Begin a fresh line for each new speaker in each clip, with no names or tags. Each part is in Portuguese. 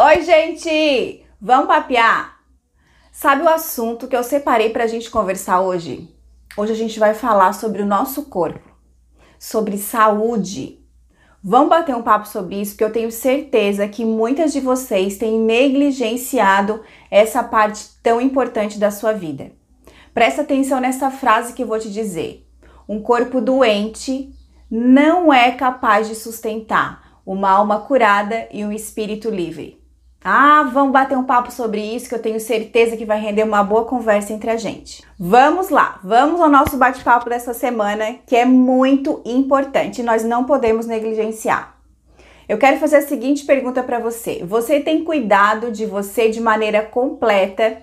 Oi, gente! Vamos papear? Sabe o assunto que eu separei para a gente conversar hoje? Hoje a gente vai falar sobre o nosso corpo, sobre saúde. Vamos bater um papo sobre isso, porque eu tenho certeza que muitas de vocês têm negligenciado essa parte tão importante da sua vida. Presta atenção nessa frase que eu vou te dizer. Um corpo doente não é capaz de sustentar uma alma curada e um espírito livre. Ah, vamos bater um papo sobre isso que eu tenho certeza que vai render uma boa conversa entre a gente. Vamos lá, vamos ao nosso bate-papo dessa semana que é muito importante e nós não podemos negligenciar. Eu quero fazer a seguinte pergunta para você: Você tem cuidado de você de maneira completa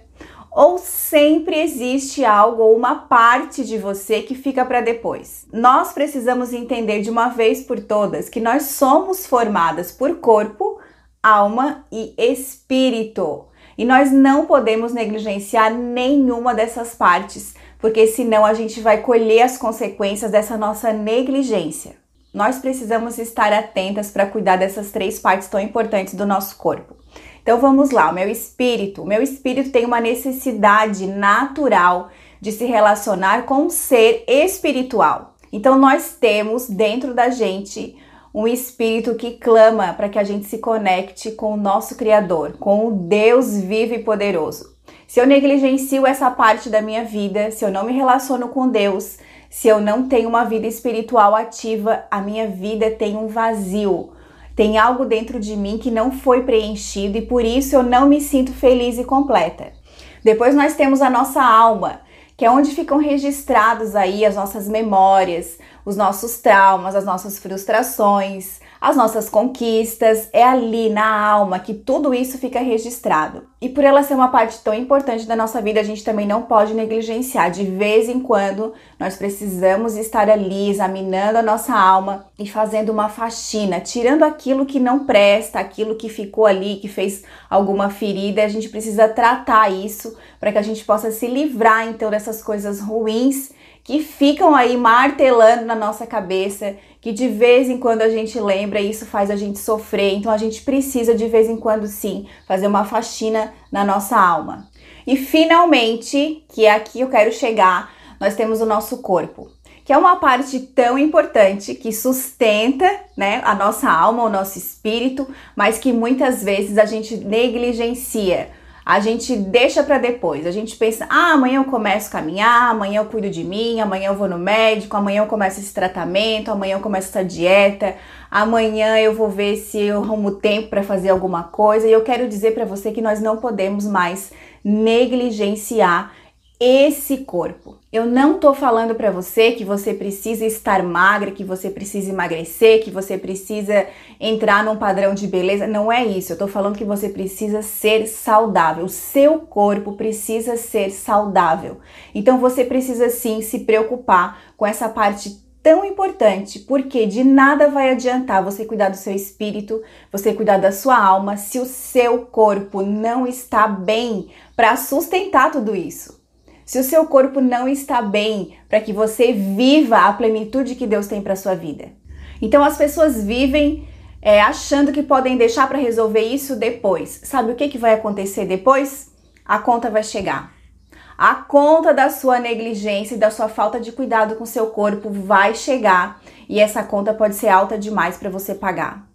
ou sempre existe algo ou uma parte de você que fica para depois? Nós precisamos entender de uma vez por todas que nós somos formadas por corpo, alma e espírito. E nós não podemos negligenciar nenhuma dessas partes, porque senão a gente vai colher as consequências dessa nossa negligência. Nós precisamos estar atentas para cuidar dessas três partes tão importantes do nosso corpo. Então vamos lá, o meu espírito. O meu espírito tem uma necessidade natural de se relacionar com um ser espiritual. Então nós temos dentro da gente um espírito que clama para que a gente se conecte com o nosso Criador, com o Deus vivo e poderoso. Se eu negligencio essa parte da minha vida, se eu não me relaciono com Deus, se eu não tenho uma vida espiritual ativa, a minha vida tem um vazio. Tem algo dentro de mim que não foi preenchido e por isso eu não me sinto feliz e completa. Depois nós temos a nossa alma, que é onde ficam registrados aí as nossas memórias, os nossos traumas, as nossas frustrações, as nossas conquistas, é ali na alma que tudo isso fica registrado. E por ela ser uma parte tão importante da nossa vida, a gente também não pode negligenciar. De vez em quando, nós precisamos estar ali examinando a nossa alma e fazendo uma faxina, tirando aquilo que não presta, aquilo que ficou ali, que fez alguma ferida. A gente precisa tratar isso para que a gente possa se livrar então dessas coisas ruins que ficam aí martelando na nossa cabeça, que de vez em quando a gente lembra e isso faz a gente sofrer. Então a gente precisa de vez em quando sim fazer uma faxina na nossa alma. E finalmente, que é aqui eu quero chegar, nós temos o nosso corpo, que é uma parte tão importante que sustenta, né, a nossa alma, o nosso espírito, mas que muitas vezes a gente negligencia a gente deixa para depois. A gente pensa: ah, amanhã eu começo a caminhar, amanhã eu cuido de mim, amanhã eu vou no médico, amanhã eu começo esse tratamento, amanhã eu começo essa dieta, amanhã eu vou ver se eu arrumo tempo para fazer alguma coisa. E eu quero dizer para você que nós não podemos mais negligenciar esse corpo. Eu não tô falando para você que você precisa estar magra, que você precisa emagrecer, que você precisa entrar num padrão de beleza. Não é isso. Eu tô falando que você precisa ser saudável. O seu corpo precisa ser saudável. Então você precisa sim se preocupar com essa parte tão importante, porque de nada vai adiantar você cuidar do seu espírito, você cuidar da sua alma, se o seu corpo não está bem para sustentar tudo isso se o seu corpo não está bem para que você viva a plenitude que Deus tem para sua vida. Então as pessoas vivem é, achando que podem deixar para resolver isso depois. Sabe o que, que vai acontecer depois? A conta vai chegar. A conta da sua negligência e da sua falta de cuidado com seu corpo vai chegar e essa conta pode ser alta demais para você pagar.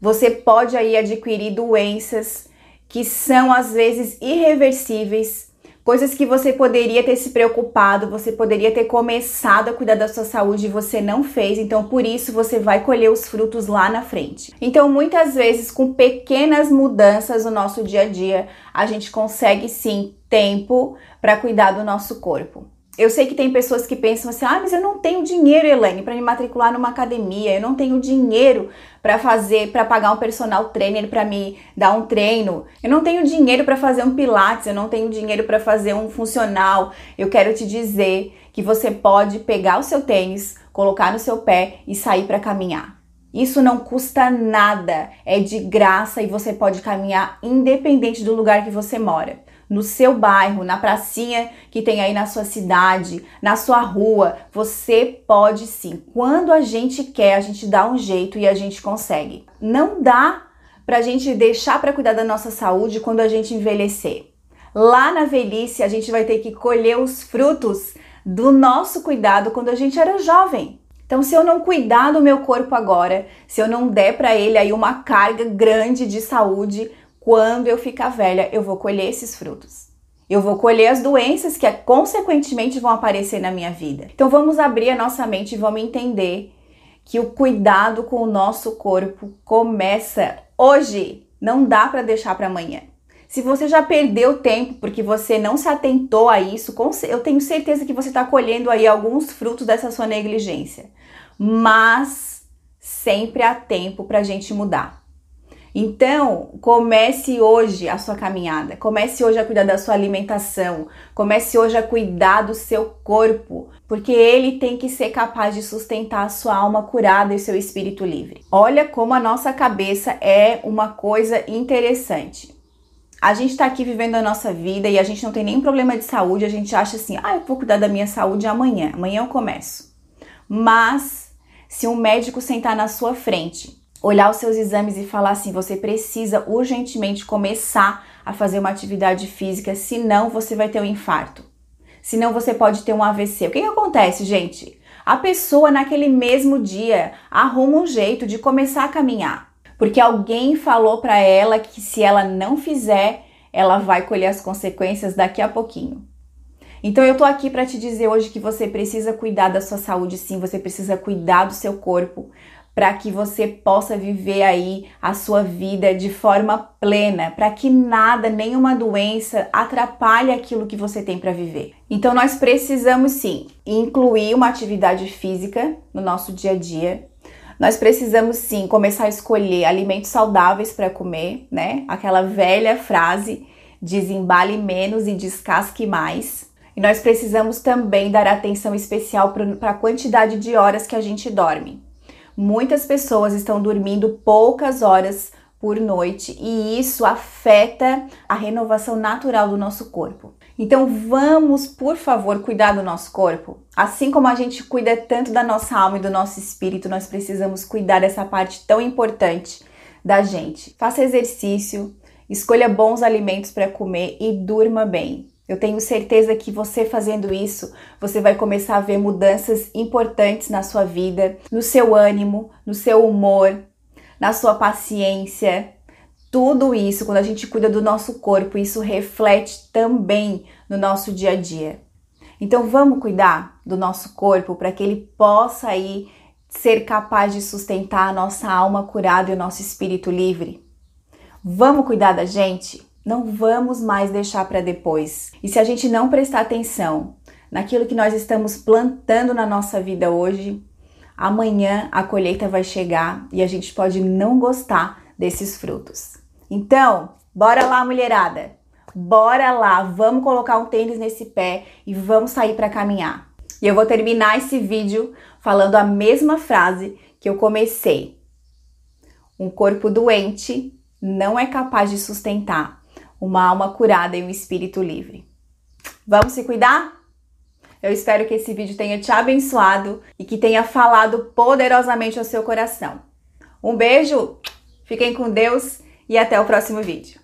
Você pode aí adquirir doenças que são às vezes irreversíveis Coisas que você poderia ter se preocupado, você poderia ter começado a cuidar da sua saúde e você não fez, então por isso você vai colher os frutos lá na frente. Então, muitas vezes, com pequenas mudanças no nosso dia a dia, a gente consegue sim tempo para cuidar do nosso corpo. Eu sei que tem pessoas que pensam assim: ah, mas eu não tenho dinheiro, Elaine, para me matricular numa academia, eu não tenho dinheiro para fazer, para pagar um personal trainer para me dar um treino, eu não tenho dinheiro para fazer um pilates, eu não tenho dinheiro para fazer um funcional. Eu quero te dizer que você pode pegar o seu tênis, colocar no seu pé e sair para caminhar. Isso não custa nada, é de graça e você pode caminhar independente do lugar que você mora no seu bairro, na pracinha que tem aí na sua cidade, na sua rua. Você pode sim. Quando a gente quer, a gente dá um jeito e a gente consegue. Não dá para a gente deixar para cuidar da nossa saúde quando a gente envelhecer. Lá na velhice, a gente vai ter que colher os frutos do nosso cuidado quando a gente era jovem. Então, se eu não cuidar do meu corpo agora, se eu não der para ele aí uma carga grande de saúde, quando eu ficar velha, eu vou colher esses frutos. Eu vou colher as doenças que consequentemente vão aparecer na minha vida. Então vamos abrir a nossa mente e vamos entender que o cuidado com o nosso corpo começa hoje, não dá para deixar para amanhã. Se você já perdeu tempo porque você não se atentou a isso, eu tenho certeza que você está colhendo aí alguns frutos dessa sua negligência. Mas sempre há tempo para a gente mudar. Então, comece hoje a sua caminhada, comece hoje a cuidar da sua alimentação, comece hoje a cuidar do seu corpo, porque ele tem que ser capaz de sustentar a sua alma curada e seu espírito livre. Olha como a nossa cabeça é uma coisa interessante. A gente está aqui vivendo a nossa vida e a gente não tem nenhum problema de saúde, a gente acha assim, ah, eu vou cuidar da minha saúde amanhã, amanhã eu começo. Mas, se um médico sentar na sua frente olhar os seus exames e falar assim: você precisa urgentemente começar a fazer uma atividade física, senão você vai ter um infarto. Senão você pode ter um AVC. O que, que acontece, gente? A pessoa naquele mesmo dia arruma um jeito de começar a caminhar, porque alguém falou para ela que se ela não fizer, ela vai colher as consequências daqui a pouquinho. Então eu tô aqui para te dizer hoje que você precisa cuidar da sua saúde, sim, você precisa cuidar do seu corpo, para que você possa viver aí a sua vida de forma plena, para que nada, nenhuma doença atrapalhe aquilo que você tem para viver. Então nós precisamos sim incluir uma atividade física no nosso dia a dia. Nós precisamos sim começar a escolher alimentos saudáveis para comer, né? Aquela velha frase: desembale menos e descasque mais. E nós precisamos também dar atenção especial para a quantidade de horas que a gente dorme. Muitas pessoas estão dormindo poucas horas por noite e isso afeta a renovação natural do nosso corpo. Então vamos, por favor, cuidar do nosso corpo. Assim como a gente cuida tanto da nossa alma e do nosso espírito, nós precisamos cuidar dessa parte tão importante da gente. Faça exercício, escolha bons alimentos para comer e durma bem. Eu tenho certeza que você fazendo isso, você vai começar a ver mudanças importantes na sua vida, no seu ânimo, no seu humor, na sua paciência. Tudo isso, quando a gente cuida do nosso corpo, isso reflete também no nosso dia a dia. Então vamos cuidar do nosso corpo para que ele possa aí ser capaz de sustentar a nossa alma curada e o nosso espírito livre. Vamos cuidar da gente? Não vamos mais deixar para depois. E se a gente não prestar atenção naquilo que nós estamos plantando na nossa vida hoje, amanhã a colheita vai chegar e a gente pode não gostar desses frutos. Então, bora lá, mulherada. Bora lá, vamos colocar um tênis nesse pé e vamos sair para caminhar. E eu vou terminar esse vídeo falando a mesma frase que eu comecei. Um corpo doente não é capaz de sustentar uma alma curada e um espírito livre. Vamos se cuidar? Eu espero que esse vídeo tenha te abençoado e que tenha falado poderosamente ao seu coração. Um beijo, fiquem com Deus e até o próximo vídeo.